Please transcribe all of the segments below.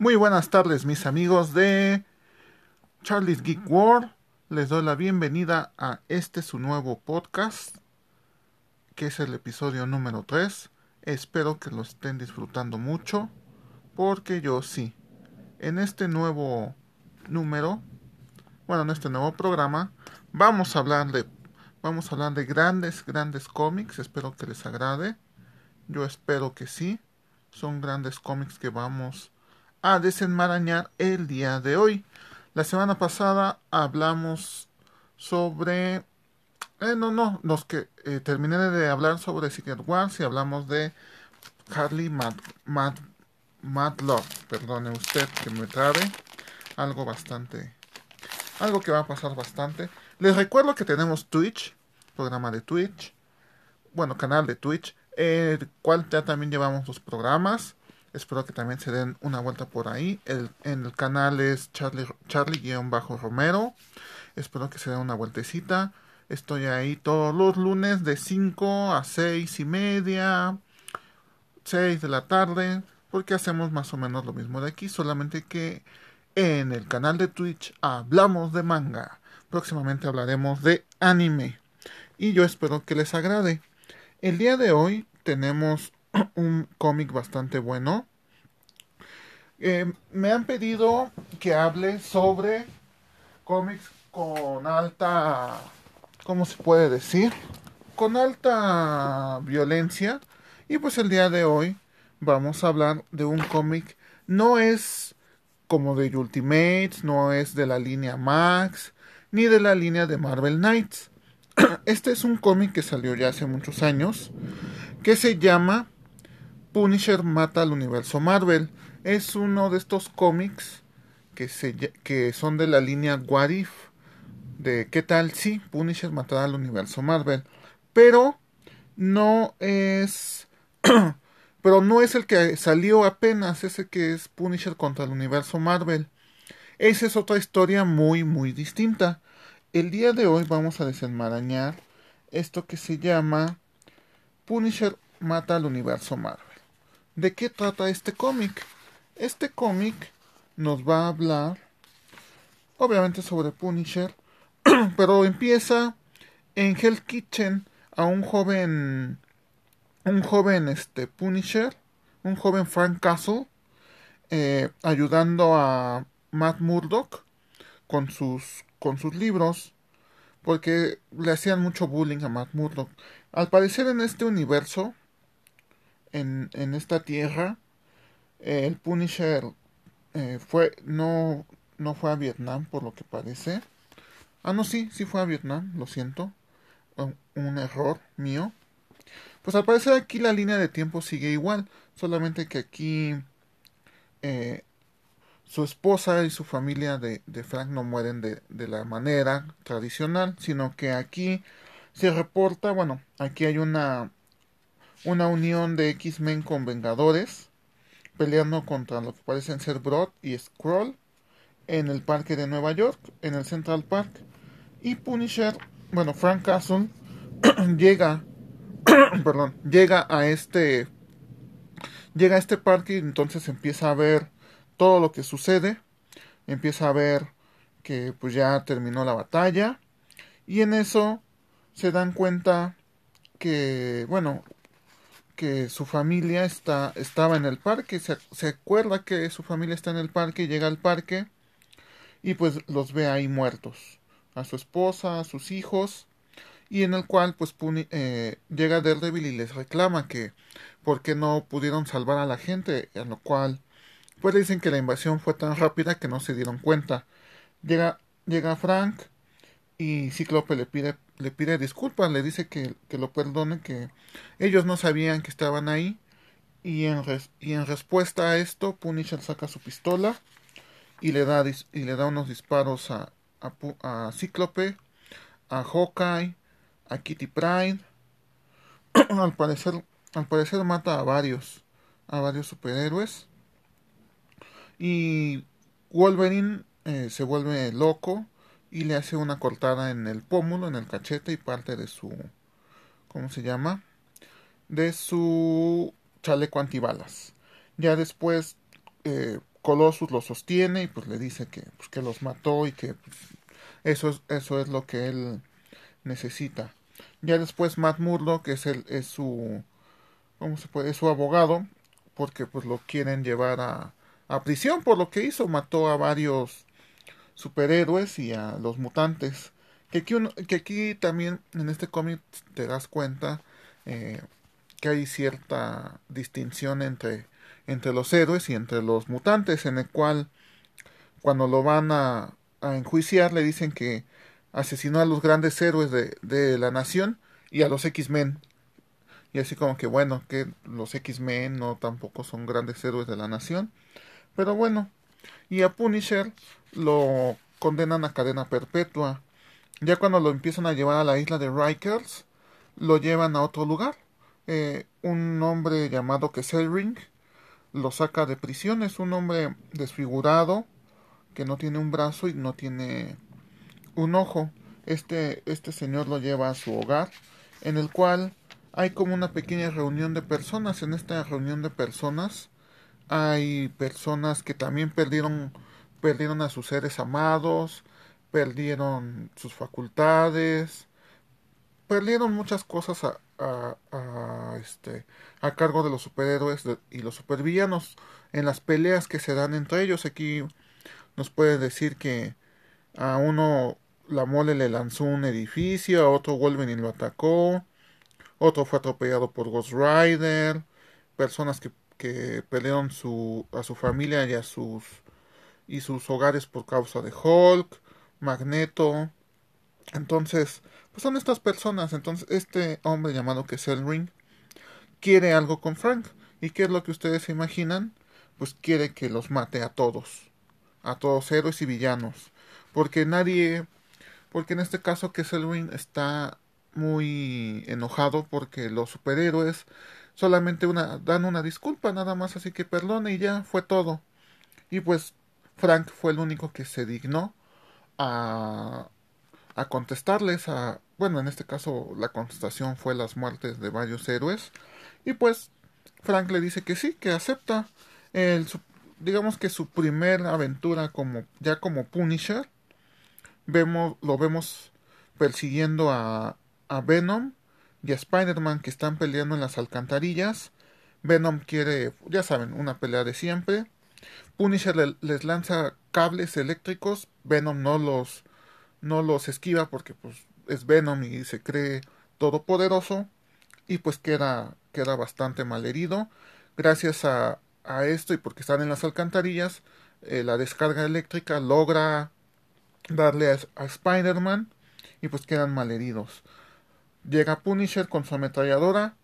Muy buenas tardes mis amigos de Charlie's Geek World. Les doy la bienvenida a este su nuevo podcast, que es el episodio número 3. Espero que lo estén disfrutando mucho, porque yo sí. En este nuevo número, bueno, en este nuevo programa, vamos a hablar de vamos a hablar de grandes, grandes cómics. Espero que les agrade. Yo espero que sí. Son grandes cómics que vamos a desenmarañar el día de hoy. La semana pasada hablamos sobre... Eh, no, no, los que eh, terminé de hablar sobre Secret Wars y hablamos de Harley Mad, Mad. Perdone usted que me trabe. Algo bastante... Algo que va a pasar bastante. Les recuerdo que tenemos Twitch, programa de Twitch. Bueno, canal de Twitch. El cual ya también llevamos los programas. Espero que también se den una vuelta por ahí. El, en el canal es Charlie-Romero. Espero que se den una vueltecita. Estoy ahí todos los lunes de 5 a 6 y media. 6 de la tarde. Porque hacemos más o menos lo mismo de aquí. Solamente que en el canal de Twitch hablamos de manga. Próximamente hablaremos de anime. Y yo espero que les agrade. El día de hoy tenemos un cómic bastante bueno. Eh, me han pedido que hable sobre cómics con alta, ¿cómo se puede decir? Con alta violencia. Y pues el día de hoy vamos a hablar de un cómic. No es como de Ultimates, no es de la línea Max, ni de la línea de Marvel Knights. Este es un cómic que salió ya hace muchos años, que se llama Punisher mata al universo Marvel. Es uno de estos cómics que, se, que son de la línea What If. De qué tal si Punisher matará al universo Marvel. Pero no es. pero no es el que salió apenas. Ese que es Punisher contra el universo Marvel. Esa es otra historia muy, muy distinta. El día de hoy vamos a desenmarañar esto que se llama Punisher mata al universo Marvel. ¿De qué trata este cómic? Este cómic nos va a hablar, obviamente, sobre Punisher, pero empieza en Hell Kitchen a un joven, un joven este Punisher, un joven Frank Castle, eh, ayudando a Matt Murdock con sus, con sus libros, porque le hacían mucho bullying a Matt Murdock. Al parecer en este universo, en, en esta tierra, eh, el Punisher eh, fue no no fue a Vietnam por lo que parece. Ah, no, sí, sí fue a Vietnam, lo siento. Un, error mío. Pues al parecer aquí la línea de tiempo sigue igual, solamente que aquí eh, su esposa y su familia de, de Frank no mueren de, de, la manera tradicional, sino que aquí se reporta, bueno, aquí hay una una unión de X-Men con Vengadores, peleando contra lo que parecen ser Broad y Skrull en el parque de Nueva York, en el Central Park. Y Punisher, bueno, Frank Castle llega, perdón, llega a este, llega a este parque y entonces empieza a ver todo lo que sucede, empieza a ver que pues ya terminó la batalla y en eso se dan cuenta que, bueno, que su familia está, estaba en el parque, se, se, acuerda que su familia está en el parque, llega al parque y pues los ve ahí muertos, a su esposa, a sus hijos, y en el cual pues Puni, eh, llega Daredevil y les reclama que por qué no pudieron salvar a la gente, en lo cual pues dicen que la invasión fue tan rápida que no se dieron cuenta. Llega, llega Frank y Cíclope le pide le pide disculpas, le dice que, que, lo perdone, que ellos no sabían que estaban ahí. Y en, res, y en respuesta a esto, Punisher saca su pistola y le da, y le da unos disparos a, a, a Cíclope, a Hawkeye, a Kitty Pride. al, parecer, al parecer mata a varios, a varios superhéroes. Y Wolverine eh, se vuelve loco y le hace una cortada en el pómulo, en el cachete y parte de su ¿cómo se llama? de su chaleco antibalas. Ya después eh, Colossus lo sostiene y pues le dice que, pues, que los mató y que pues, eso, es, eso es lo que él necesita. Ya después Matt Murdock es, el, es su ¿cómo se puede? es su abogado porque pues lo quieren llevar a, a prisión por lo que hizo, mató a varios superhéroes y a los mutantes. Que aquí, que aquí también en este cómic te das cuenta eh, que hay cierta distinción entre, entre los héroes y entre los mutantes, en el cual cuando lo van a, a enjuiciar le dicen que asesinó a los grandes héroes de, de la nación y a los X-Men. Y así como que bueno, que los X-Men no tampoco son grandes héroes de la nación. Pero bueno, y a Punisher lo condenan a cadena perpetua. Ya cuando lo empiezan a llevar a la isla de Rikers, lo llevan a otro lugar. Eh, un hombre llamado Kesselring lo saca de prisión. Es un hombre desfigurado que no tiene un brazo y no tiene un ojo. Este, este señor lo lleva a su hogar, en el cual hay como una pequeña reunión de personas. En esta reunión de personas hay personas que también perdieron, perdieron a sus seres amados, perdieron sus facultades, perdieron muchas cosas a, a, este, a cargo de los superhéroes y los supervillanos en las peleas que se dan entre ellos. Aquí nos puede decir que a uno la mole le lanzó un edificio, a otro Wolverine lo atacó, otro fue atropellado por Ghost Rider, personas que que perdieron su, a su familia y a sus y sus hogares por causa de Hulk, Magneto. Entonces, pues son estas personas. Entonces, este hombre llamado que quiere algo con Frank. ¿Y qué es lo que ustedes se imaginan? Pues quiere que los mate a todos. A todos, héroes y villanos. Porque nadie. Porque en este caso que está muy enojado porque los superhéroes solamente una, dan una disculpa nada más, así que perdone y ya fue todo. Y pues Frank fue el único que se dignó a, a contestarles a, bueno, en este caso la contestación fue las muertes de varios héroes. Y pues Frank le dice que sí, que acepta el, digamos que su primera aventura como, ya como Punisher. Vemos, lo vemos persiguiendo a, a Venom y a Spider-Man que están peleando en las alcantarillas. Venom quiere, ya saben, una pelea de siempre. Punisher les lanza cables eléctricos. Venom no los, no los esquiva porque pues, es Venom y se cree todopoderoso. Y pues queda, queda bastante mal herido. Gracias a, esto y porque están en las alcantarillas, eh, la descarga eléctrica logra darle a, a Spider-Man y pues quedan mal heridos. Llega Punisher con su ametralladora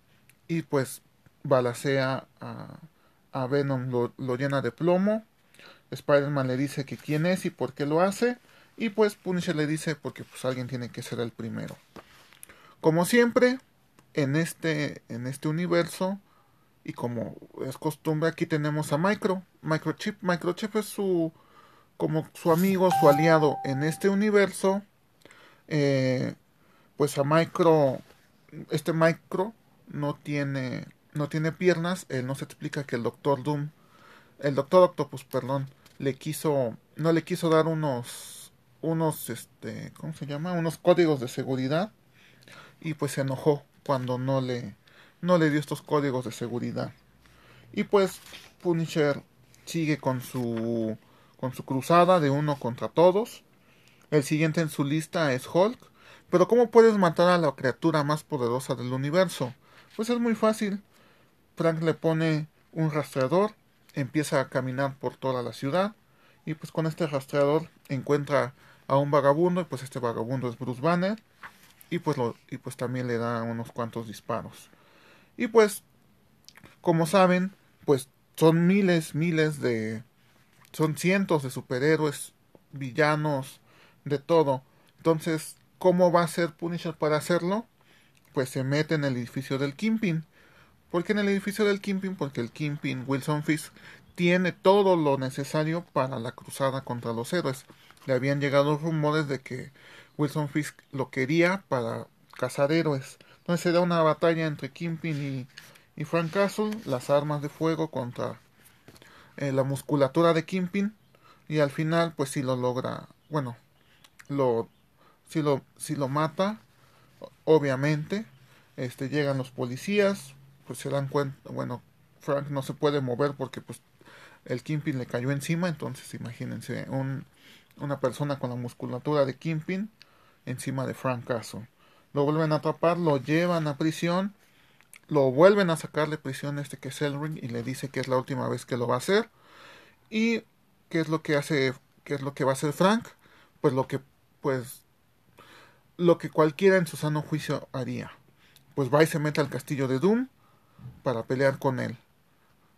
y pues balacea a, Venom, lo, llena de plomo. Spider-Man le dice que quién es y por qué lo hace. Y pues Punisher le dice porque pues alguien tiene que ser el primero. Como siempre, en este, en este universo, y como es costumbre, aquí tenemos a Micro, Microchip. Microchip es su como su amigo, su aliado en este universo. Eh, pues a Micro, este Micro no tiene, no tiene piernas, él no se explica que el Doctor Doom, el Doctor Octopus, perdón, le quiso, no le quiso dar unos, unos, este, ¿cómo se llama? Unos códigos de seguridad y pues se enojó cuando no le, no le dio estos códigos de seguridad. Y pues Punisher sigue con su, con su cruzada de uno contra todos. El siguiente en su lista es Hulk pero ¿cómo puedes matar a la criatura más poderosa del universo? Pues es muy fácil. Frank le pone un rastreador, empieza a caminar por toda la ciudad y pues con este rastreador encuentra a un vagabundo y pues este vagabundo es Bruce Banner y pues lo, y pues también le da unos cuantos disparos. Y pues como saben, pues son miles, miles de son cientos de superhéroes, villanos, de todo. Entonces, ¿Cómo va a ser Punisher para hacerlo? Pues se mete en el edificio del Kingpin. ¿Por qué en el edificio del Kingpin? Porque el Kingpin, Wilson Fisk, tiene todo lo necesario para la cruzada contra los héroes. Le habían llegado rumores de que Wilson Fisk lo quería para cazar héroes. Entonces se da una batalla entre Kingpin y, y Frank Castle, las armas de fuego contra eh, la musculatura de Kimpin y al final pues si lo logra, bueno, lo si lo si lo mata obviamente este llegan los policías, pues se dan cuenta, bueno, Frank no se puede mover porque pues el Kimpin le cayó encima, entonces imagínense un, una persona con la musculatura de Kimpin encima de Frank Castle. Lo vuelven a atrapar, lo llevan a prisión, lo vuelven a sacarle prisión este que es Elring y le dice que es la última vez que lo va a hacer. Y qué es lo que hace, qué es lo que va a hacer Frank, pues lo que pues lo que cualquiera en su sano juicio haría. Pues va y se mete al castillo de Doom para pelear con él.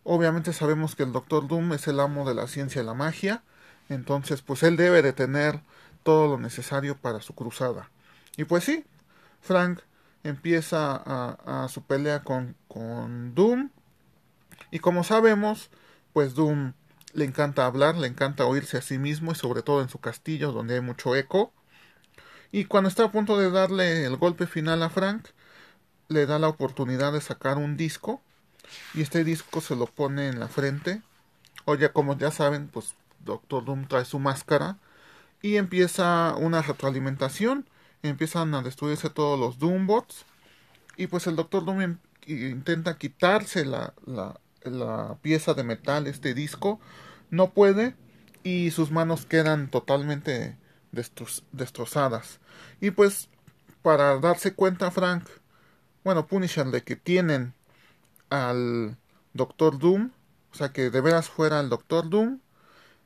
Obviamente sabemos que el Doctor Doom es el amo de la ciencia y la magia, entonces pues él debe de tener todo lo necesario para su cruzada. Y pues sí, Frank empieza a, su pelea con, con Doom. Y como sabemos, pues Doom le encanta hablar, le encanta oírse a sí mismo y sobre todo en su castillo donde hay mucho eco. Y cuando está a punto de darle el golpe final a Frank, le da la oportunidad de sacar un disco y este disco se lo pone en la frente. O ya como ya saben, pues Doctor Doom trae su máscara y empieza una retroalimentación. Empiezan a destruirse todos los Doombots y pues el Doctor Doom intenta quitarse la, la, la pieza de metal, este disco. No puede y sus manos quedan totalmente destrozadas. Y pues para darse cuenta Frank, bueno, Punisher de que tienen al Doctor Doom, o sea que de veras fuera el Doctor Doom,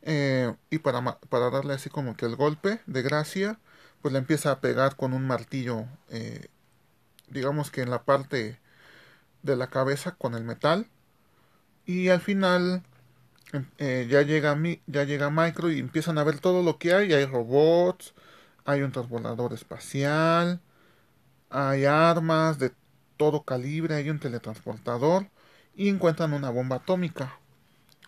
eh, y para, para darle así como que el golpe de gracia, pues le empieza a pegar con un martillo, eh, digamos que en la parte de la cabeza con el metal, y al final eh, ya llega ya llega Micro y empiezan a ver todo lo que hay, hay robots, hay un transbordador espacial, hay armas de todo calibre, hay un teletransportador y encuentran una bomba atómica.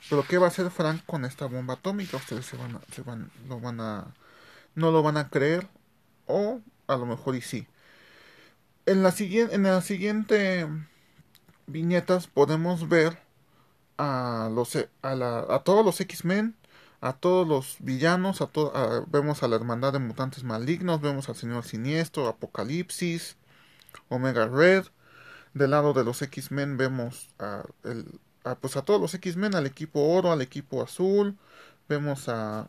Pero ¿qué va a hacer Frank con esta bomba atómica? Ustedes se van van a, no lo van a creer o a lo mejor y sí. En la siguiente, en la siguiente viñetas podemos ver a los, a, a todos los X-Men, a todos los villanos, a, a vemos a la hermandad de mutantes malignos, vemos al señor siniestro, Apocalipsis, Omega Red, del lado de los X-Men vemos a, el, pues a todos los X-Men, al equipo oro, al equipo azul. Vemos a,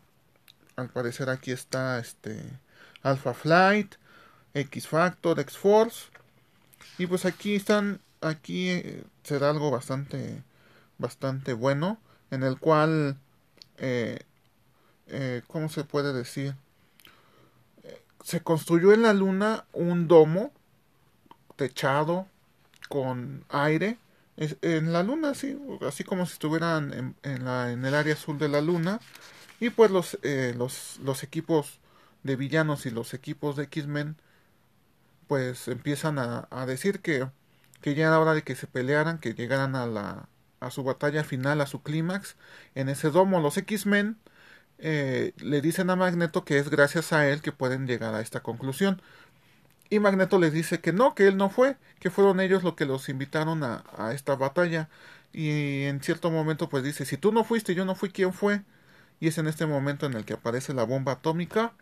al parecer aquí está este Alpha Flight, X Factor, X Force. Y pues aquí están, aquí eh, será algo bastante, bastante bueno, en el cual, eh, eh, ¿cómo se puede decir? Se construyó en la luna un domo techado con aire en la luna, así, como si estuvieran en, la, en el área azul de la luna. Y pues los, eh, los, los equipos de villanos y los equipos de X-Men pues empiezan a, a, decir que, que ya era hora de que se pelearan, que llegaran a, la, a su batalla final, a su clímax. En ese domo los X-Men eh, le dicen a Magneto que es gracias a él que pueden llegar a esta conclusión. Y Magneto les dice que no, que él no fue, que fueron ellos los que los invitaron a, a esta batalla. Y en cierto momento pues dice, si tú no fuiste, yo no fui, ¿quién fue? Y es en este momento en el que aparece la bomba atómica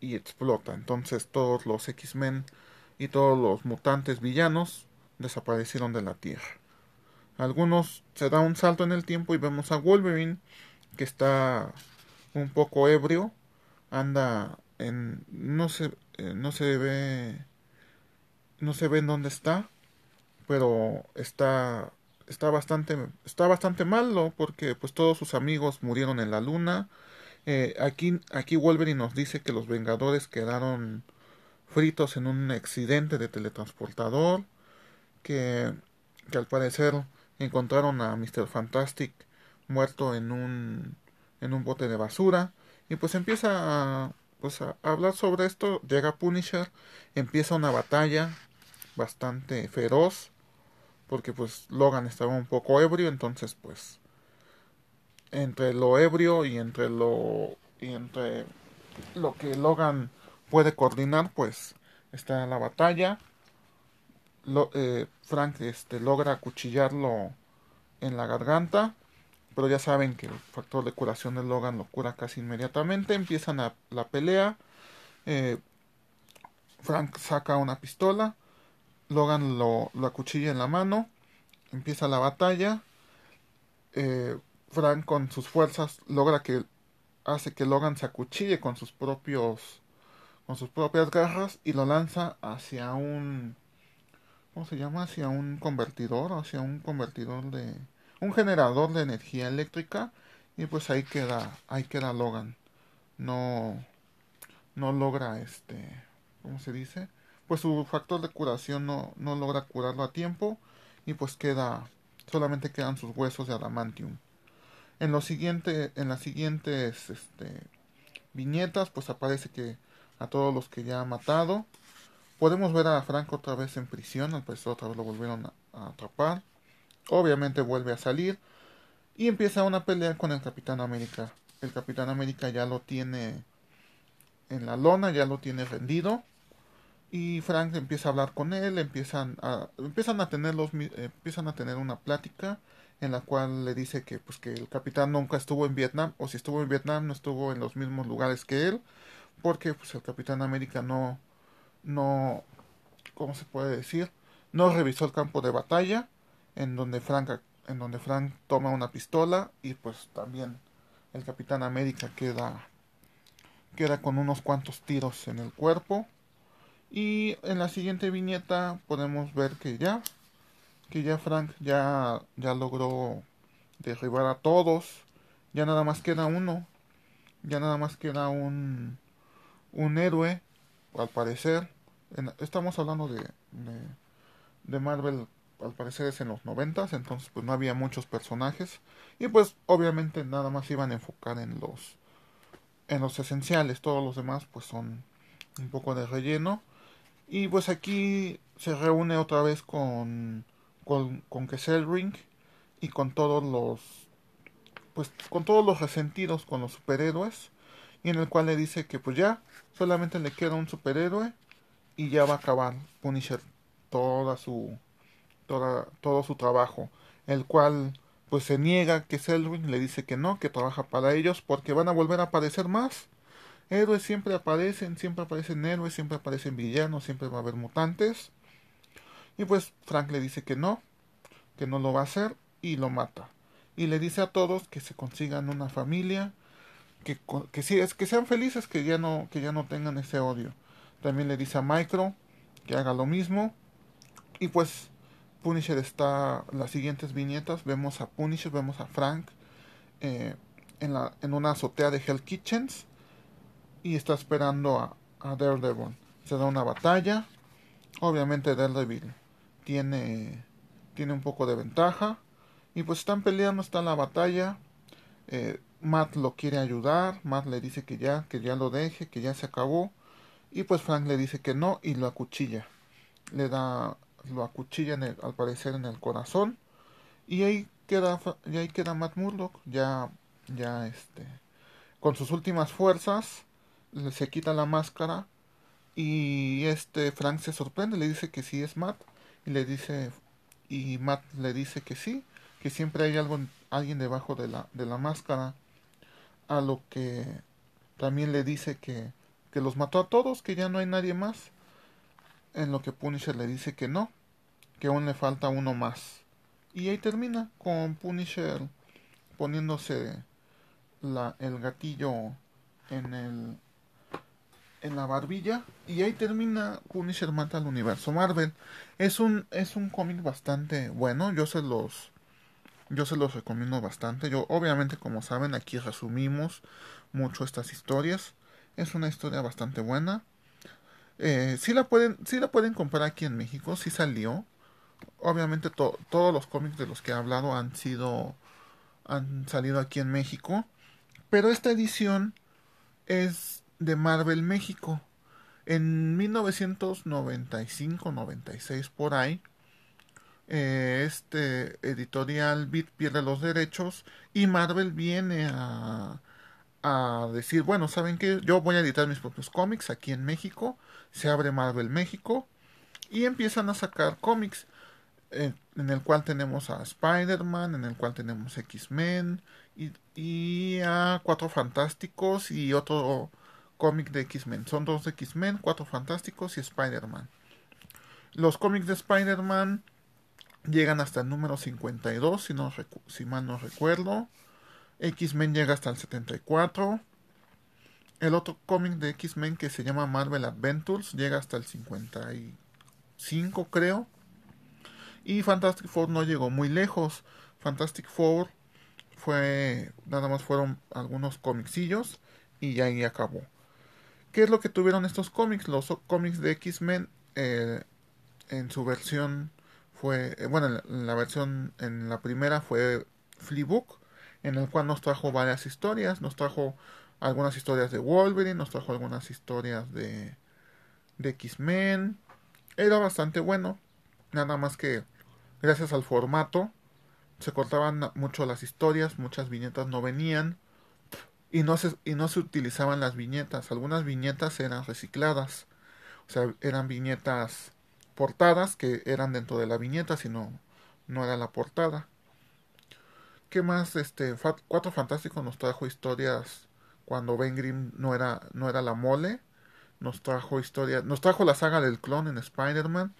y explota. Entonces todos los X-Men y todos los mutantes villanos desaparecieron de la Tierra. Algunos se da un salto en el tiempo y vemos a Wolverine que está un poco ebrio, anda en no sé eh, no se ve no se ve en dónde está pero está está bastante está bastante malo porque pues todos sus amigos murieron en la luna. Eh, aquí aquí Wolverine nos dice que los Vengadores quedaron fritos en un accidente de teletransportador que que al parecer encontraron a Mr. Fantastic muerto en un en un bote de basura y pues empieza a, pues a hablar sobre esto, llega Punisher, empieza una batalla bastante feroz, porque pues Logan estaba un poco ebrio, entonces pues entre lo ebrio y entre lo y entre lo que Logan puede coordinar, pues está la batalla. Lo, eh, Frank este, logra acuchillarlo en la garganta pero ya saben que el factor de curación de Logan lo cura casi inmediatamente. Empiezan la pelea. Eh, Frank saca una pistola. Logan lo, lo acuchilla en la mano. Empieza la batalla. Eh, Frank con sus fuerzas logra que hace que Logan se acuchille con sus propios con sus propias garras y lo lanza hacia un ¿cómo se llama? hacia un convertidor, hacia un convertidor de un generador de energía eléctrica y pues ahí queda ahí queda Logan. No no logra este ¿cómo se dice? Pues su factor de curación no, no logra curarlo a tiempo y pues queda solamente quedan sus huesos de adamantium. En lo siguiente, en las siguientes este, viñetas, pues aparece que a todos los que ya ha matado. Podemos ver a Frank otra vez en prisión, al parecer otra vez lo volvieron a, atrapar. Obviamente vuelve a salir y empieza una pelea con el Capitán América. El Capitán América ya lo tiene en la lona, ya lo tiene rendido. Y Frank empieza a hablar con él, empiezan a, empiezan a tener los, empiezan a tener una plática en la cual le dice que pues que el capitán nunca estuvo en Vietnam o si estuvo en Vietnam no estuvo en los mismos lugares que él porque pues el capitán América no no cómo se puede decir no revisó el campo de batalla en donde Frank en donde Frank toma una pistola y pues también el capitán América queda queda con unos cuantos tiros en el cuerpo y en la siguiente viñeta podemos ver que ya que ya Frank ya, ya logró derribar a todos. Ya nada más queda uno. Ya nada más queda un, un héroe, al parecer. estamos hablando de, de, Marvel, al parecer es en los noventas, entonces pues no había muchos personajes. Y pues obviamente nada más iban a enfocar en los, en los esenciales. Todos los demás pues son un poco de relleno. Y pues aquí se reúne otra vez con con, con Ring y con todos los pues con todos los resentidos con los superhéroes y en el cual le dice que pues ya solamente le queda un superhéroe y ya va a acabar Punisher toda su toda, todo su trabajo el cual pues se niega que Selring le dice que no que trabaja para ellos porque van a volver a aparecer más héroes siempre aparecen siempre aparecen héroes siempre aparecen villanos siempre va a haber mutantes y pues Frank le dice que no, que no lo va a hacer y lo mata. Y le dice a todos que se consigan una familia, que, que, que sean felices, que ya, no, que ya no tengan ese odio. También le dice a Micro que haga lo mismo. Y pues Punisher está, las siguientes viñetas, vemos a Punisher, vemos a Frank eh, en, la, en una azotea de Hell Kitchens y está esperando a, Daredevil. Se da una batalla. Obviamente Daredevil tiene, tiene un poco de ventaja. Y pues están peleando, está la batalla. Eh, Matt lo quiere ayudar. Matt le dice que ya, que ya lo deje, que ya se acabó. Y pues Frank le dice que no y lo acuchilla. Le da, lo acuchilla en el, al parecer en el corazón. Y ahí queda, y ahí queda Matt Murdock, ya, ya este, con sus últimas fuerzas, se quita la máscara y este Frank se sorprende, le dice que sí es Matt y le dice y Matt le dice que sí, que siempre hay algo, alguien debajo de la, de la máscara, a lo que también le dice que, que los mató a todos, que ya no hay nadie más, en lo que Punisher le dice que no, que aún le falta uno más. Y ahí termina con Punisher poniéndose la, el gatillo en el en la barbilla y ahí termina Punisher mata al universo Marvel. Es un es un cómic bastante bueno, yo se los yo se los recomiendo bastante. Yo obviamente como saben aquí resumimos mucho estas historias. Es una historia bastante buena. Eh, si la pueden si la pueden comprar aquí en México, si salió. Obviamente todos los cómics de los que he hablado han sido han salido aquí en México, pero esta edición es de Marvel México. En 1995-96 por ahí, eh, este editorial Beat pierde los derechos y Marvel viene a, a decir, bueno, ¿saben qué? Yo voy a editar mis propios cómics aquí en México. Se abre Marvel México y empiezan a sacar cómics. en, el cual tenemos a Spider-Man, en el cual tenemos X-Men y, y, a Cuatro Fantásticos y otro cómic de X-Men. Son dos de X-Men, Cuatro Fantásticos y Spider-Man. Los cómics de Spider-Man llegan hasta el número 52, si, no, si mal no recuerdo. X-Men llega hasta el 74. El otro cómic de X-Men que se llama Marvel Adventures llega hasta el 55, creo. Y Fantastic Four no llegó muy lejos. Fantastic Four fue. Nada más fueron algunos comicsillos. Y ahí acabó. ¿Qué es lo que tuvieron estos cómics? Los cómics de X-Men eh, en su versión fue. Eh, bueno, en la, versión. En la primera fue Fleebook. En el cual nos trajo varias historias. Nos trajo algunas historias de Wolverine. Nos trajo algunas historias de. De X-Men. Era bastante bueno. Nada más que gracias al formato se cortaban mucho las historias, muchas viñetas no venían y no se, y no se utilizaban las viñetas. Algunas viñetas eran recicladas, o sea, eran viñetas portadas que eran dentro de la viñeta, sino no era la portada. ¿Qué más? Este, Cuatro Fantásticos nos trajo historias cuando Ben Grimm no era, no era la mole. Nos trajo historias, nos trajo la saga del clon en Spider-Man.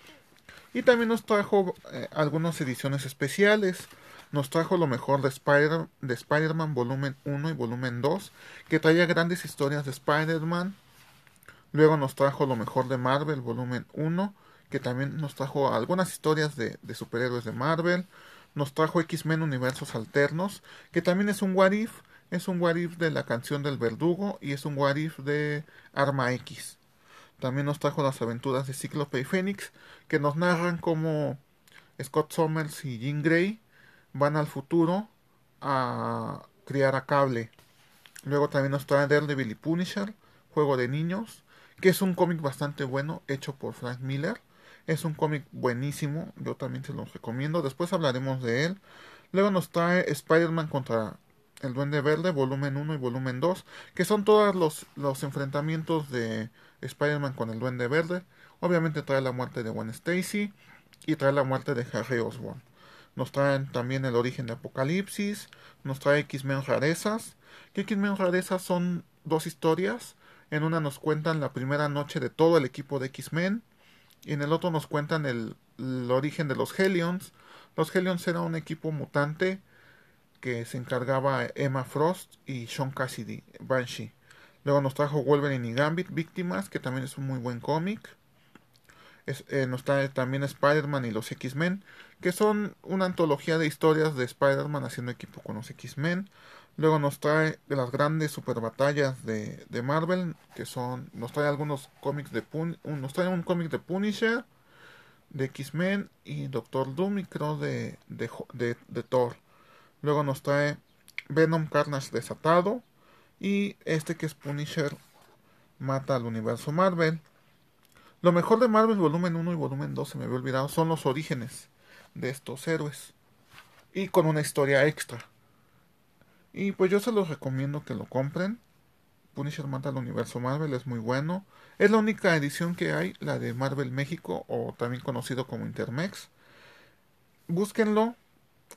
Y también nos trajo eh, algunas ediciones especiales. Nos trajo lo mejor de, Spider de Spider-Man volumen 1 y volumen 2, que traía grandes historias de Spider-Man. Luego nos trajo lo mejor de Marvel volumen 1, que también nos trajo algunas historias de, superhéroes de Marvel. Nos trajo X-Men Universos Alternos, que también es un What If. Es un What If de la canción del verdugo y es un What If de Arma X. También nos trajo las aventuras de Cíclope y Fénix, que nos narran cómo Scott Summers y Jean Grey van al futuro a criar a Cable. Luego también nos trae Daredevil y Punisher, Juego de Niños, que es un cómic bastante bueno, hecho por Frank Miller. Es un cómic buenísimo, yo también se los recomiendo. Después hablaremos de él. Luego nos trae Spider-Man contra el Duende Verde, volumen 1 y volumen 2, que son todos los, los enfrentamientos de Spider-Man con el Duende Verde. Obviamente trae la muerte de Gwen Stacy y trae la muerte de Harry Osborn. Nos traen también el origen de Apocalipsis, nos trae X-Men rarezas. Que X-Men rarezas son dos historias. En una nos cuentan la primera noche de todo el equipo de X-Men. Y en el otro nos cuentan el, origen de los Hellions. Los Hellions era un equipo mutante que se encargaba Emma Frost y Sean Cassidy, Banshee. Luego nos trajo Wolverine y Gambit, Víctimas, que también es un muy buen cómic. Eh, nos trae también Spider-Man y los X-Men, que son una antología de historias de Spider-Man haciendo equipo con los X-Men. Luego nos trae de las grandes super batallas de, de Marvel, que son, nos trae algunos cómics de Pun nos trae un cómic de Punisher, de X-Men y Doctor Doom y creo de, de, de, de Thor. Luego nos trae Venom Carnage desatado, y este que es Punisher mata al universo Marvel. Lo mejor de Marvel volumen 1 y volumen 2 se me había olvidado son los orígenes de estos héroes. Y con una historia extra. Y pues yo se los recomiendo que lo compren. Punisher mata al universo Marvel es muy bueno. Es la única edición que hay, la de Marvel México o también conocido como Intermex. Búsquenlo.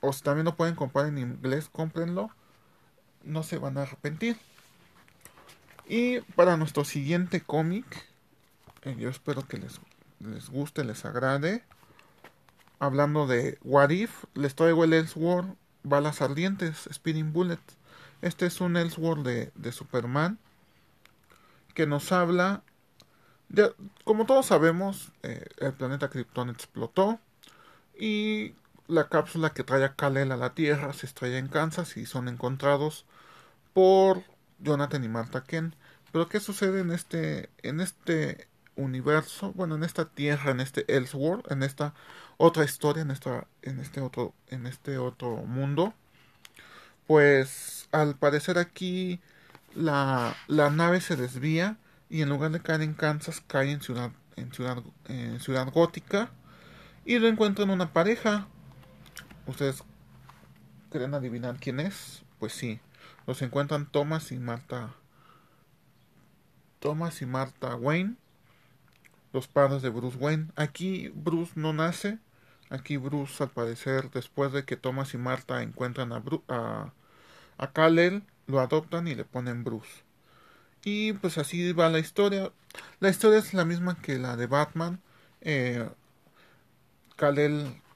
O si también lo pueden comprar en inglés, cómprenlo. No se van a arrepentir. Y para nuestro siguiente cómic, eh, yo espero que les, les guste, les agrade. Hablando de What If, les traigo el Balas Ardientes, Speeding Bullet. Este es un Elseworld de, de Superman que nos habla. De, como todos sabemos, eh, el planeta Krypton explotó y la cápsula que trae a Kal-El a la Tierra se estrella en Kansas y son encontrados por Jonathan y Martha Kent. Pero ¿qué sucede en este, en este universo? Bueno, en esta tierra, en este Elseworld, en esta otra historia, en esta, en este otro, en este otro mundo. Pues al parecer aquí la, la nave se desvía y en lugar de caer en Kansas cae en ciudad, en ciudad, en ciudad gótica y lo encuentran una pareja. ¿Ustedes quieren adivinar quién es? Pues sí, los encuentran Thomas y Marta. Thomas y Marta Wayne, los padres de Bruce Wayne. Aquí Bruce no nace, Aquí Bruce, al parecer, después de que Thomas y Marta encuentran a, Bru a, lo adoptan y le ponen Bruce. Y pues así va la historia. La historia es la misma que la de Batman. Eh,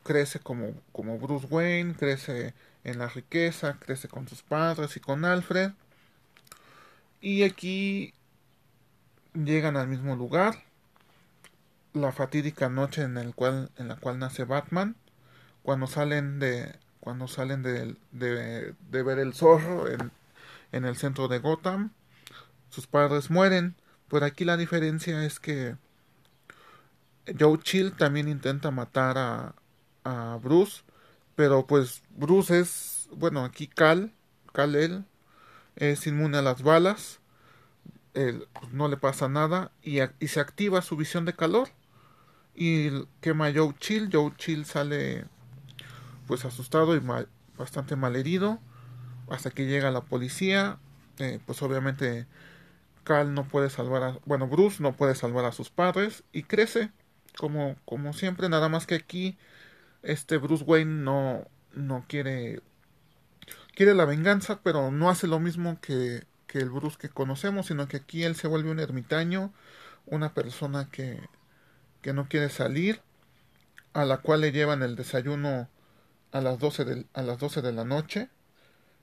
crece como, como Bruce Wayne, crece en la riqueza, crece con sus padres y con Alfred. Y aquí llegan al mismo lugar, la fatídica noche en, el cual, en la cual nace Batman, cuando salen de cuando salen de, de, de ver el zorro en, en, el centro de Gotham, sus padres mueren, pero aquí la diferencia es que Joe Chill también intenta matar a, a Bruce, pero pues Bruce es, bueno, aquí Cal, Cal él, es inmune a las balas, él, pues, no le pasa nada y, y, se activa su visión de calor y quema a Joe Chill, Joe Chill sale pues asustado y mal, bastante malherido hasta que llega la policía, eh, pues obviamente Cal no puede salvar a, bueno, Bruce no puede salvar a sus padres y crece como, como siempre, nada más que aquí este Bruce Wayne no, no quiere quiere la venganza, pero no hace lo mismo que, que el Bruce que conocemos, sino que aquí él se vuelve un ermitaño, una persona que, que no quiere salir, a la cual le llevan el desayuno a las 12 de, a las 12 de la noche.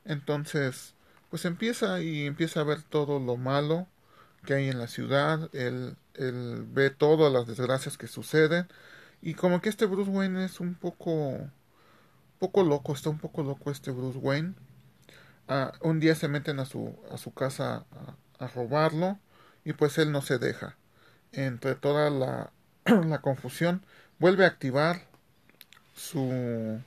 Entonces, pues empieza y empieza a ver todo lo malo que hay en la ciudad, él, él ve todas las desgracias que suceden y como que este Bruce Wayne es un poco poco loco, está un poco loco este Bruce Wayne. Ah, un día se meten a su, a su casa a, a, robarlo y pues él no se deja. Entre toda la, la confusión, vuelve a activar su,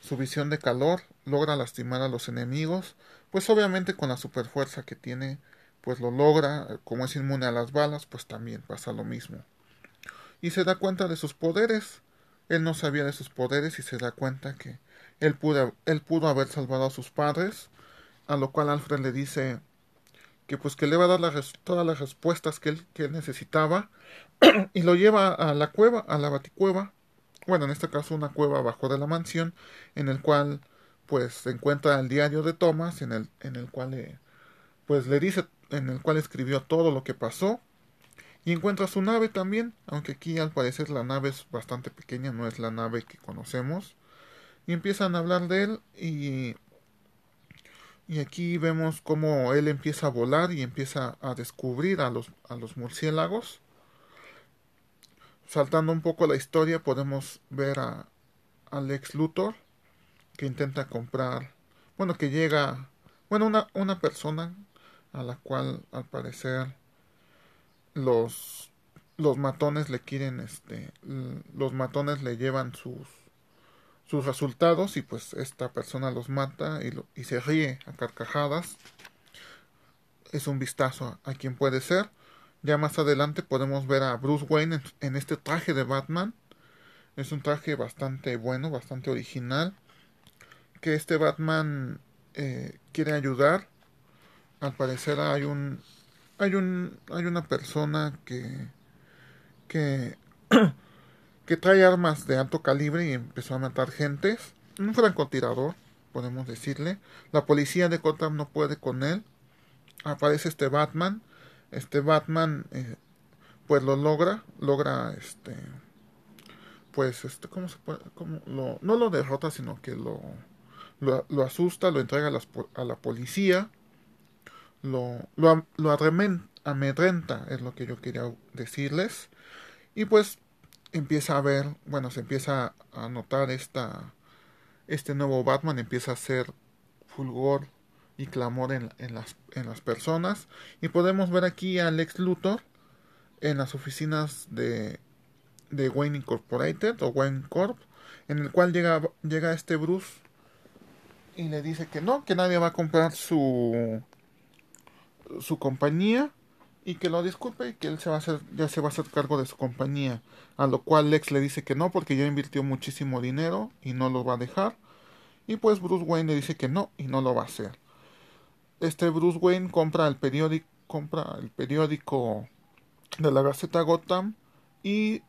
su visión de calor, logra lastimar a los enemigos, pues obviamente con la super fuerza que tiene, pues lo logra, como es inmune a las balas, pues también pasa lo mismo y se da cuenta de sus poderes. Él no sabía de sus poderes y se da cuenta que él pudo, él pudo haber salvado a sus padres, a lo cual Alfred le dice que pues que le va a dar todas las respuestas que él, que él necesitaba y lo lleva a la cueva, a la baticueva, bueno en este caso una cueva abajo de la mansión, en el cual pues se encuentra el diario de Thomas, en el, en el cual pues le dice, en el cual escribió todo lo que pasó y encuentra su nave también, aunque aquí al parecer la nave es bastante pequeña, no es la nave que conocemos. Y empiezan a hablar de él y, y aquí vemos cómo él empieza a volar y empieza a descubrir a los, a los murciélagos. Saltando un poco la historia podemos ver a Alex Luthor que intenta comprar, bueno, que llega, bueno, una, una persona a la cual al parecer los los matones le quieren este los matones le llevan sus sus resultados y pues esta persona los mata y, lo, y se ríe a carcajadas. Es un vistazo a, a, quien puede ser ya más adelante podemos ver a Bruce Wayne en, este traje de Batman. Es un traje bastante bueno bastante original. Que este Batman eh, quiere ayudar. Al parecer hay un hay un hay una persona que que que trae armas de alto calibre y empezó a matar gentes. Un francotirador podemos decirle. La policía de Gotham no puede con él. Aparece este Batman este Batman eh, pues lo logra logra este pues este cómo se puede cómo lo no lo derrota sino que lo lo, asusta lo entrega a, las, a la policía lo, lo, lo amedrenta, es lo que yo quería decirles. Y pues empieza a ver, bueno, se empieza a notar esta, este nuevo Batman, empieza a hacer fulgor y clamor en, las personas. Y podemos ver aquí a Lex Luthor en las oficinas de, de Wayne Incorporated o Wayne Corp, en el cual llega, llega este Bruce y le dice que no, que nadie va a comprar su su compañía y que lo disculpe y que él se va a hacer, ya se va a hacer cargo de su compañía. A lo cual Lex le dice que no porque ya invirtió muchísimo dinero y no lo va a dejar. Y pues Bruce Wayne le dice que no y no lo va a hacer. Este Bruce Wayne compra el periódico, compra el periódico de la Gaceta Gotham y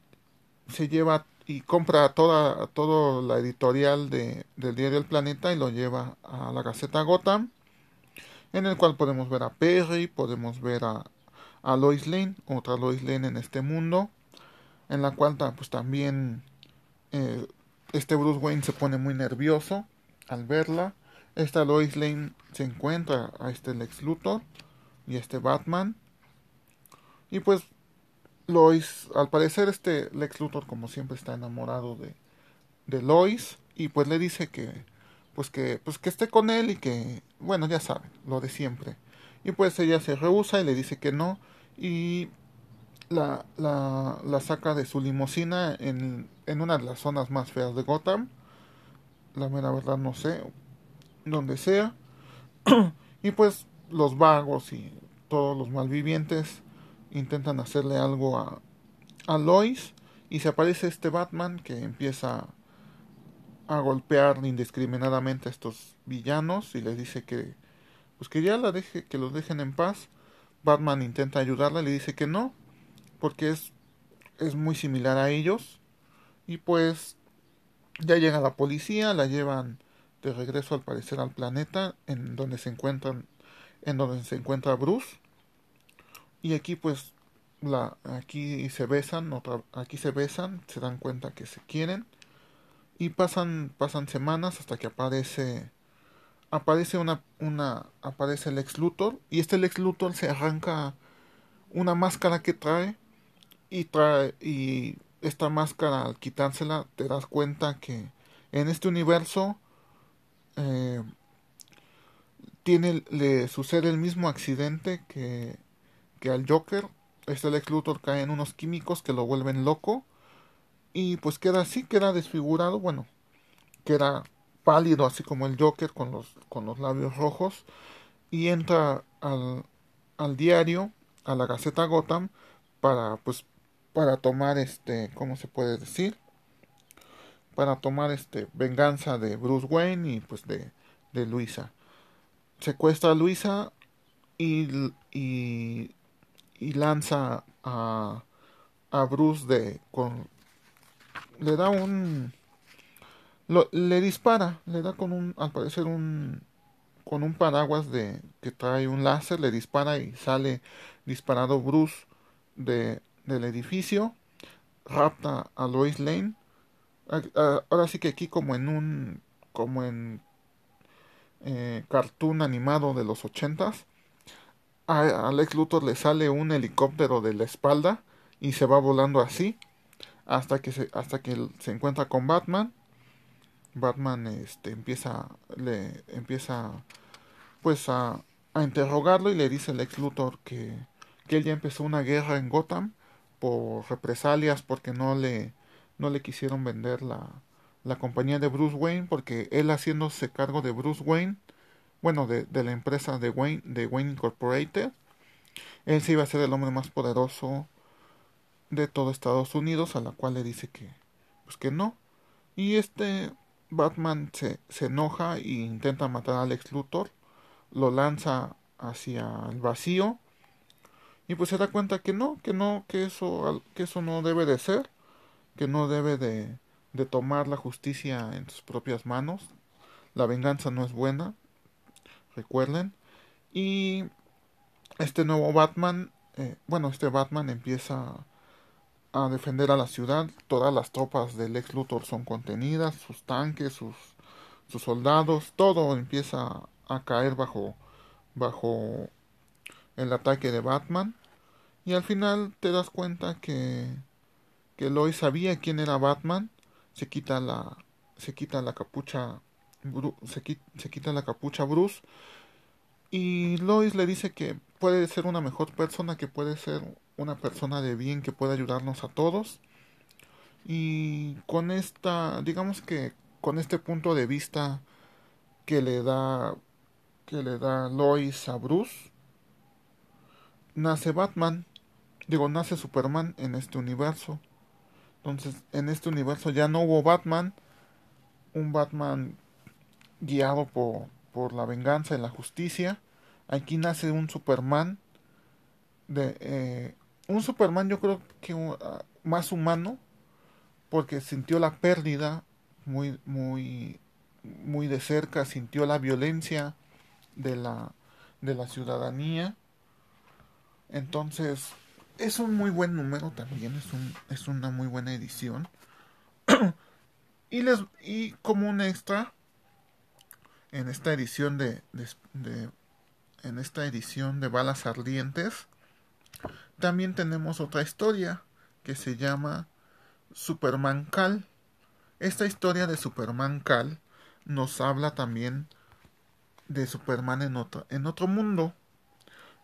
se lleva y compra toda, toda la editorial de, del diario El Planeta y lo lleva a la Gaceta Gotham, en el cual podemos ver a Perry, podemos ver a, a Lois Lane, otra Lois Lane en este mundo, en la cual pues también eh, este Bruce Wayne se pone muy nervioso al verla. Esta Lois Lane se encuentra a este Lex Luthor y este Batman. Y pues Lois, al parecer este Lex Luthor como siempre está enamorado de, de Lois y pues le dice que pues que pues que esté con él y que bueno ya saben lo de siempre y pues ella se rehúsa y le dice que no y la, la, la saca de su limusina en, en una de las zonas más feas de Gotham la mera verdad no sé donde sea. Y pues los vagos y todos los malvivientes intentan hacerle algo a, a Lois y se aparece este Batman que empieza a golpear indiscriminadamente a estos villanos y les dice que pues que ya la deje que los dejen en paz. Batman intenta ayudarla le dice que no porque es es muy similar a ellos. Y pues ya llega la policía la llevan de regreso al parecer al planeta en donde se encuentran en donde se encuentra Bruce. Y aquí pues la aquí se besan otra, aquí se besan se dan cuenta que se quieren. Y pasan pasan semanas hasta que aparece aparece una una aparece el ex Luthor. Y este ex Luthor se arranca una máscara que trae y trae y esta máscara al quitársela te das cuenta que en este universo eh, tiene le sucede el mismo accidente que que al Joker. Este Lex Luthor cae en unos químicos que lo vuelven loco y pues queda así, queda desfigurado, bueno, queda pálido así como el Joker con los, con los labios rojos. Y entra al, al diario, a la Gaceta Gotham para pues para tomar este, ¿cómo se puede decir? Para tomar este venganza de Bruce Wayne y pues de, de Luisa. Secuestra a Luisa y, y, y lanza a, a Bruce de con le da un lo, le dispara le da con un al parecer un con un paraguas de que trae un láser le dispara y sale disparado Bruce de del edificio rapta a Lois Lane ahora sí que aquí como en un como en eh, cartoon animado de los ochentas a Alex Luthor le sale un helicóptero de la espalda y se va volando así hasta que se, hasta que se encuentra con Batman. Batman este empieza le empieza pues a, a interrogarlo y le dice al ex Luthor que, que él ya empezó una guerra en Gotham por represalias porque no le no le quisieron vender la, la compañía de Bruce Wayne porque él haciéndose cargo de Bruce Wayne bueno, de, de, la empresa de Wayne, de Wayne Incorporated. Él se iba a ser el hombre más poderoso de todo Estados Unidos, a la cual le dice que, pues que no. Y este Batman se, se enoja e intenta matar a Alex Luthor, lo lanza hacia el vacío y pues se da cuenta que no, que no, que eso, que eso no debe de ser, que no debe de, de tomar la justicia en sus propias manos. La venganza no es buena, recuerden. Y este nuevo Batman, eh, bueno, este Batman empieza a defender a la ciudad. Todas las tropas del ex Luthor son contenidas, sus tanques, sus, sus soldados, todo empieza a caer bajo, bajo el ataque de Batman. Y al final te das cuenta que, que Lois sabía quién era Batman. Se quita la, se quita la capucha se, quita, la capucha Bruce y Lois le dice que puede ser una mejor persona, que puede ser una persona de bien, que puede ayudarnos a todos. Y con esta, digamos que con este punto de vista que le da que le da Lois a Bruce, nace Batman, digo, nace Superman en este universo. Entonces, en este universo ya no hubo Batman, un Batman guiado por, por la venganza y la justicia. Aquí nace un Superman de eh, un Superman yo creo que uh, más humano porque sintió la pérdida muy, muy, muy de cerca, sintió la violencia de la, de la ciudadanía. Entonces, es un muy buen número también, es, un, es una muy buena edición. y, les, y como un extra, en esta edición de, en esta edición de balas ardientes, también tenemos otra historia que se llama Superman Cal. Esta historia de Superman Cal nos habla también de Superman en otro, en otro mundo.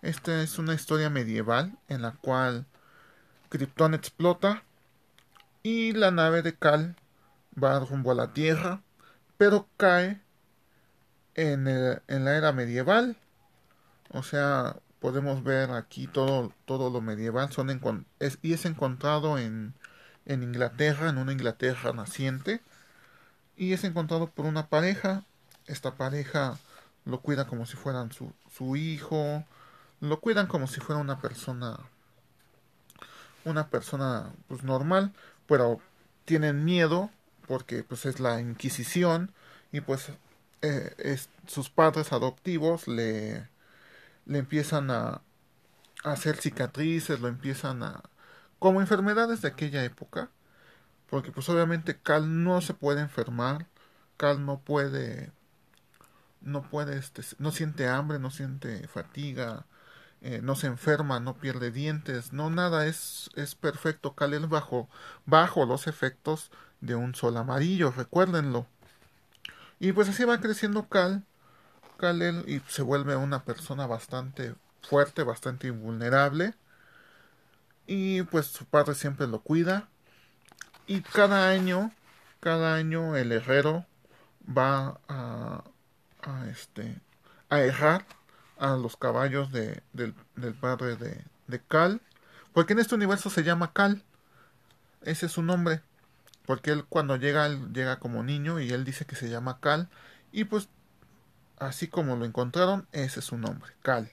Esta es una historia medieval en la cual Krypton explota y la nave de Cal va rumbo a la Tierra, pero cae en, en la era medieval. O sea, podemos ver aquí todo, todo lo medieval son y es encontrado en, en Inglaterra, en una Inglaterra naciente. Y es encontrado por una pareja. Esta pareja lo cuida como si fueran su, su hijo. Lo cuidan como si fuera una persona. Una persona pues normal. Pero tienen miedo. Porque pues es la Inquisición. Y pues eh, sus padres adoptivos le, le empiezan a, a hacer cicatrices, lo empiezan a, como enfermedades de aquella época, porque pues obviamente Cal no se puede enfermar, Cal no puede, no puede, este, no siente hambre, no siente fatiga, eh, no se enferma, no pierde dientes, no nada, es, es perfecto, Cal es bajo, bajo los efectos de un sol amarillo, recuérdenlo. Y pues así va creciendo Cal, Cal y se vuelve una persona bastante fuerte, bastante invulnerable y pues su padre siempre lo cuida y cada año cada año el herrero va a, a este a errar a los caballos de, del, padre de, de Cal porque en este universo se llama Cal. Ese es su nombre porque él cuando llega él llega como niño y él dice que se llama Cal y pues así como lo encontraron ese es su nombre Cal.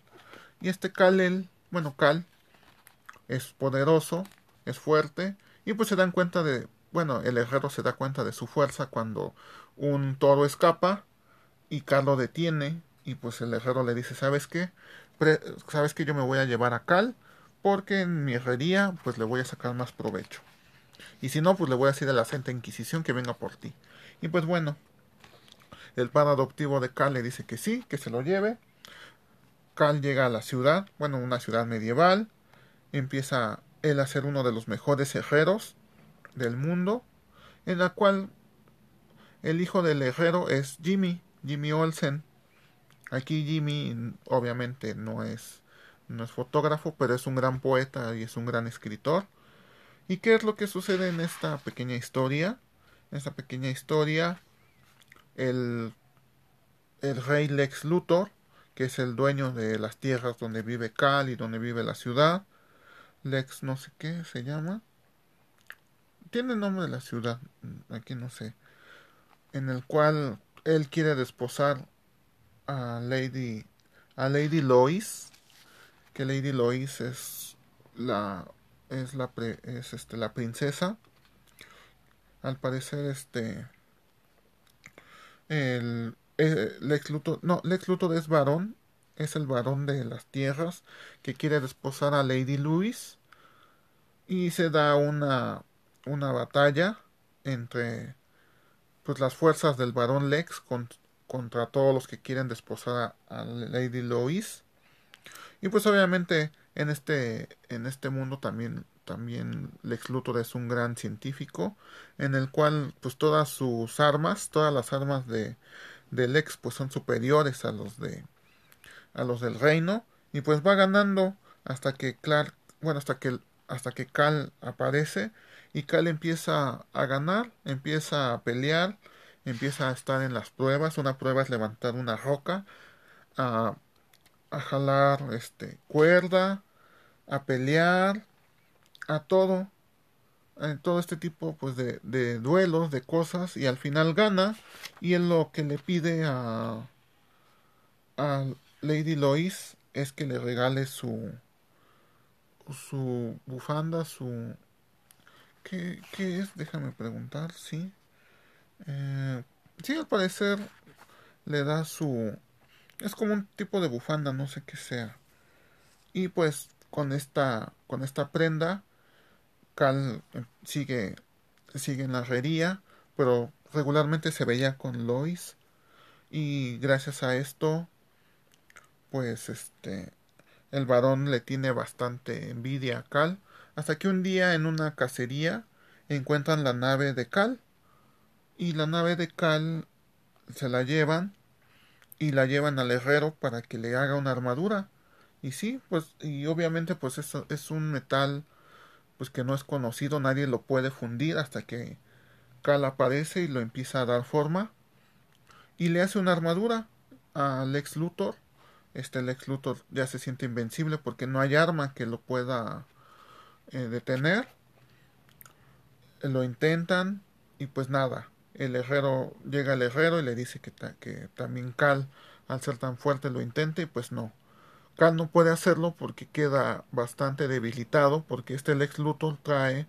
Y este Cal él bueno Cal es poderoso, es fuerte, y pues se dan cuenta de, bueno, el herrero se da cuenta de su fuerza cuando un toro escapa y Cal lo detiene, y pues el herrero le dice, ¿sabes qué? ¿Sabes que yo me voy a llevar a Cal? Porque en mi herrería pues le voy a sacar más provecho. Y si no, pues le voy a decir a la Santa Inquisición que venga por ti. Y pues bueno, el padre adoptivo de Cal le dice que sí, que se lo lleve. Cal llega a la ciudad, bueno, una ciudad medieval, empieza él a ser uno de los mejores herreros del mundo, en la cual el hijo del herrero es Jimmy, Jimmy Olsen. Aquí Jimmy obviamente no es no es fotógrafo, pero es un gran poeta y es un gran escritor. ¿Y qué es lo que sucede en esta pequeña historia? En esta pequeña historia, el, el rey Lex Luthor, que es el dueño de las tierras donde vive Cal y donde vive la ciudad, Lex no sé qué se llama. Tiene el nombre de la ciudad, aquí no sé. En el cual él quiere desposar a Lady a Lady Lois, que Lady Lois es la es la es este la princesa. Al parecer este el, eh, Lex Luthor, no, Lex Luthor es varón es el varón de las tierras que quiere desposar a Lady Louis y se da una, una batalla entre pues las fuerzas del varón Lex contra todos los que quieren desposar a, Lady Louis y pues obviamente en este en este mundo también también Lex Luthor es un gran científico en el cual pues todas sus armas todas las armas de, de Lex pues son superiores a los de a los del reino. Y pues va ganando hasta que Clark, bueno, hasta que hasta que Cal aparece y Cal empieza a ganar, empieza a pelear, empieza a estar en las pruebas, una prueba es levantar una roca, a, jalar este cuerda, a pelear, a todo, en todo este tipo pues de, de duelos, de cosas y al final gana y es lo que le pide a, a Lady Lois es que le regale su su bufanda, su ¿Qué, qué es? Déjame preguntar, sí. Eh, sí, al parecer le da su... Es como un tipo de bufanda, no sé qué sea. Y pues con esta, con esta prenda, Cal eh, sigue, sigue en la herrería, pero regularmente se veía con Lois. Y gracias a esto, pues este, el varón le tiene bastante envidia a Cal. Hasta que un día en una cacería encuentran la nave de Cal. Y la nave de Cal se la llevan y la llevan al herrero para que le haga una armadura. Y sí, pues, y obviamente pues eso es un metal pues que no es conocido, nadie lo puede fundir hasta que Cal aparece y lo empieza a dar forma y le hace una armadura a Lex Luthor. Este Lex Luthor ya se siente invencible porque no hay arma que lo pueda eh, detener. Lo intentan y pues nada, el herrero llega el herrero y le dice que, que también Cal al ser tan fuerte lo intenta y pues no. Cal no puede hacerlo porque queda bastante debilitado porque este Lex Luthor trae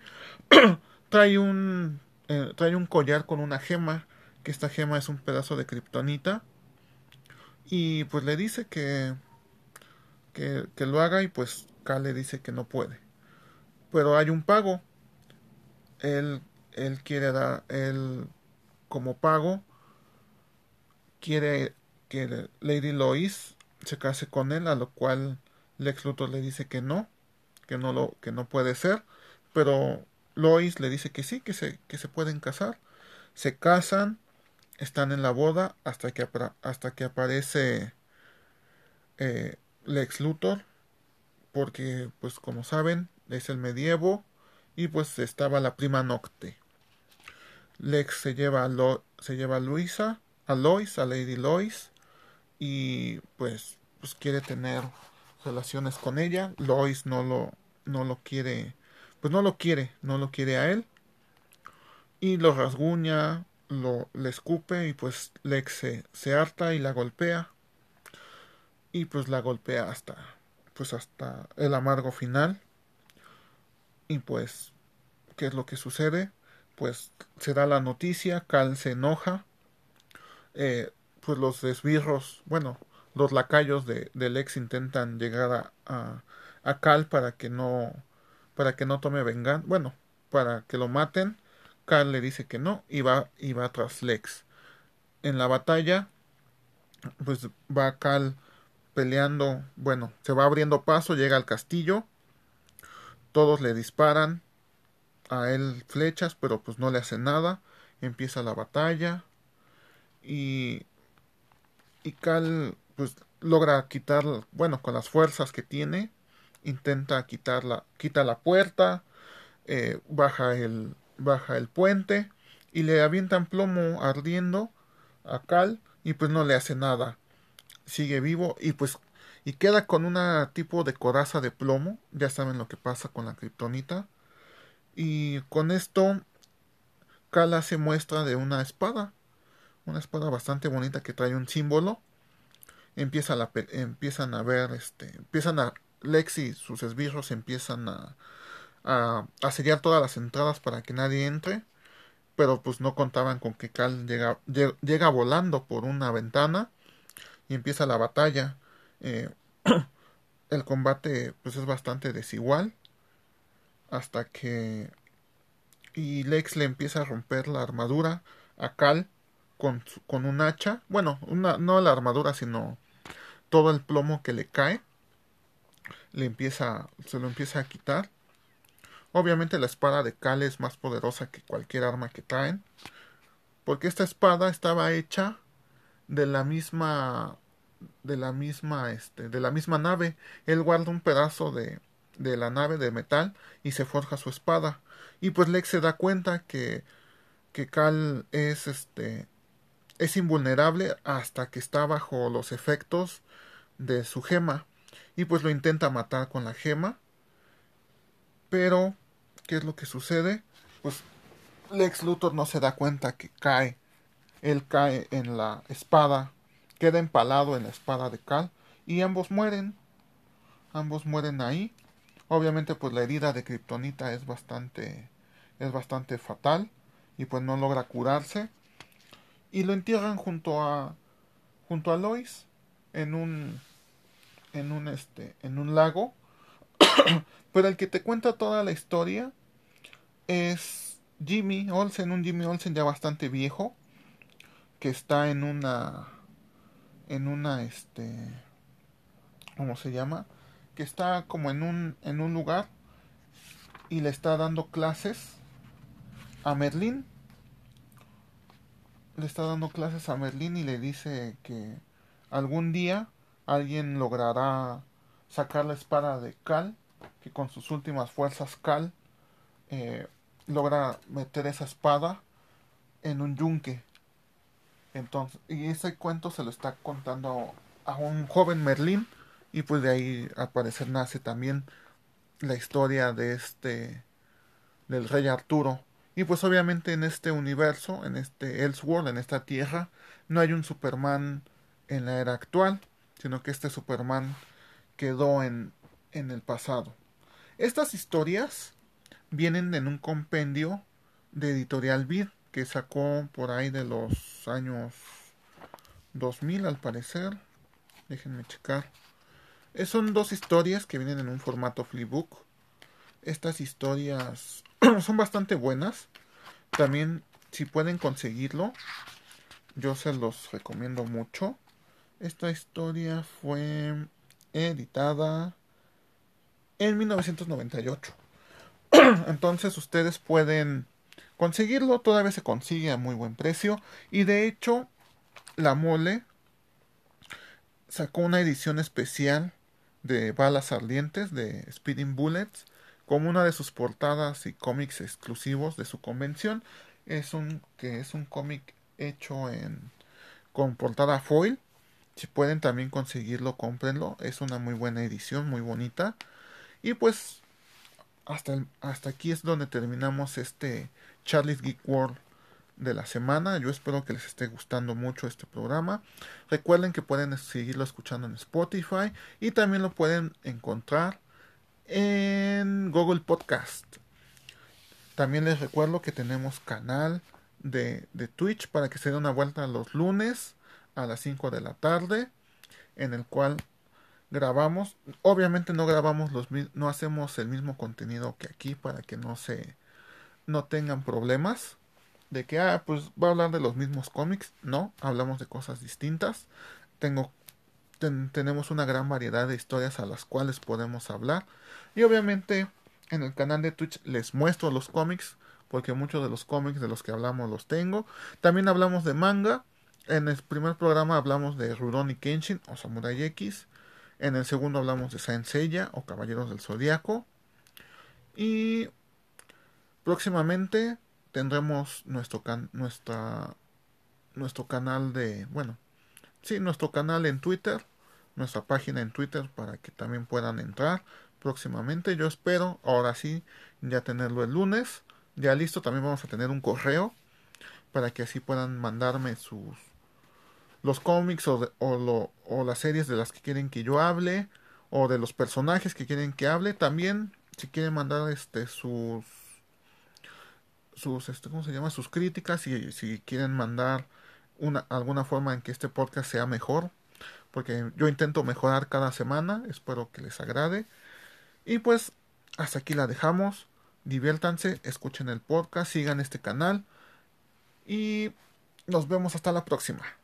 trae un eh, trae un collar con una gema que esta gema es un pedazo de kriptonita y pues le dice que, que que lo haga y pues Cal le dice que no puede pero hay un pago él él quiere dar él como pago quiere que Lady Lois se case con él, a lo cual Lex Luthor le dice que no, que no lo, que no puede ser, pero Lois le dice que sí, que se, que se pueden casar. Se casan, están en la boda hasta que, hasta que aparece eh, Lex Luthor, porque pues como saben es el medievo y pues estaba la prima Nocte. Lex se lleva a, se lleva a Luisa, a Lois, a Lady Lois, y pues, pues quiere tener relaciones con ella. Lois no lo, no lo quiere, pues no lo quiere, no lo quiere a él. Y lo rasguña, lo, le escupe y pues Lex se, se harta y la golpea. Y pues la golpea hasta, pues hasta el amargo final. Y pues, ¿qué es lo que sucede? Pues se da la noticia, Cal se enoja. Eh, pues los esbirros, bueno, los lacayos de, del ex intentan llegar a, a, Cal para que no para que no tome venganza, bueno, para que lo maten. Cal le dice que no y va, y va tras Lex. En la batalla, pues va Cal peleando, bueno, se va abriendo paso, llega al castillo, todos le disparan a él flechas, pero pues no le hacen nada, empieza la batalla y y Cal pues logra quitar, bueno, con las fuerzas que tiene, intenta quitarla, quita la puerta, eh, baja el baja el puente y le avientan plomo ardiendo a Cal y pues no le hace nada. Sigue vivo y pues y queda con una tipo de coraza de plomo, ya saben lo que pasa con la kriptonita. Y con esto Cal hace muestra de una espada una espada bastante bonita que trae un símbolo. Empieza la, empiezan a ver, este, empiezan a, Lexi y sus esbirros empiezan a, a, sellar todas las entradas para que nadie entre, pero pues no contaban con que Cal llega, llega, volando por una ventana y empieza la batalla. Eh, el combate pues es bastante desigual hasta que y Lex le empieza a romper la armadura a Cal con, con un hacha. Bueno, una, no la armadura, sino todo el plomo que le cae. Le empieza, se lo empieza a quitar. Obviamente la espada de Cal es más poderosa que cualquier arma que traen. Porque esta espada estaba hecha de la misma de la misma este de la misma nave él guarda un pedazo de de la nave de metal y se forja su espada. Y pues Lex se da cuenta que que Cal es este es invulnerable hasta que está bajo los efectos de su gema. Y pues lo intenta matar con la gema. Pero qué es lo que sucede pues Lex Luthor no se da cuenta que cae. Él cae en la espada queda empalado en la espada de Cal y ambos mueren. Ambos mueren ahí obviamente pues la herida de Kryptonita es bastante es bastante fatal y pues no logra curarse y lo entierran junto a junto a Lois en un en un este en un lago pero el que te cuenta toda la historia es Jimmy Olsen un Jimmy Olsen ya bastante viejo que está en una en una este ¿cómo se llama? Que está como en un en un lugar y le está dando clases a Merlín le está dando clases a Merlín y le dice que algún día alguien logrará sacar la espada de Cal, que con sus últimas fuerzas Cal eh, logra meter esa espada en un yunque. Entonces, y ese cuento se lo está contando a un joven Merlín y pues de ahí al parecer nace también la historia de este del rey Arturo y pues obviamente en este universo, en este Elseworld, en esta tierra, no hay un Superman en la era actual, sino que este Superman quedó en, en el pasado. Estas historias vienen en un compendio de Editorial Vid que sacó por ahí de los años 2000 al parecer. Déjenme checar. Son dos historias que vienen en un formato flipbook. Estas historias son bastante buenas. También, si pueden conseguirlo, yo se los recomiendo mucho. Esta historia fue editada en 1998. Entonces ustedes pueden conseguirlo, todavía se consigue a muy buen precio. Y de hecho, la mole sacó una edición especial de balas ardientes de Speeding Bullets como una de sus portadas y cómics exclusivos de su convención. Es un que es un cómic hecho con portada foil. Si pueden también conseguirlo, cómprenlo. Es una muy buena edición, muy bonita. Y pues hasta, hasta aquí es donde terminamos este Charlie's Geek World de la semana. Yo espero que les esté gustando mucho este programa. Recuerden que pueden seguirlo escuchando en Spotify y también lo pueden encontrar en Google Podcast. También les recuerdo que tenemos canal de, de Twitch para que se dé una vuelta los lunes a las 5 de la tarde, en el cual grabamos. Obviamente no grabamos los no hacemos el mismo contenido que aquí para que no se no tengan problemas de que ah pues va a hablar de los mismos cómics. No, hablamos de cosas distintas. Tengo tenemos una gran variedad de historias a las cuales podemos hablar. Y obviamente en el canal de Twitch les muestro los cómics, porque muchos de los cómics de los que hablamos los tengo. También hablamos de manga. En el primer programa hablamos de Rurouni Kenshin o Samurai X. En el segundo hablamos de Saint Seiya o Caballeros del Zodiaco. Y próximamente tendremos nuestro, can nuestra, nuestro canal de, bueno, sí, nuestro canal en Twitter, nuestra página en Twitter para que también puedan entrar próximamente. Yo espero, ahora sí, ya tenerlo el lunes. Ya listo, también vamos a tener un correo para que así puedan mandarme sus los cómics o, o, o las series de las que quieren que yo hable o de los personajes que quieren que hable. También si quieren mandar este sus sus este, ¿cómo se llama? sus críticas y si quieren mandar una alguna forma en que este podcast sea mejor porque yo intento mejorar cada semana, espero que les agrade. Y pues hasta aquí la dejamos. Diviértanse, escuchen el podcast, sigan este canal y nos vemos hasta la próxima.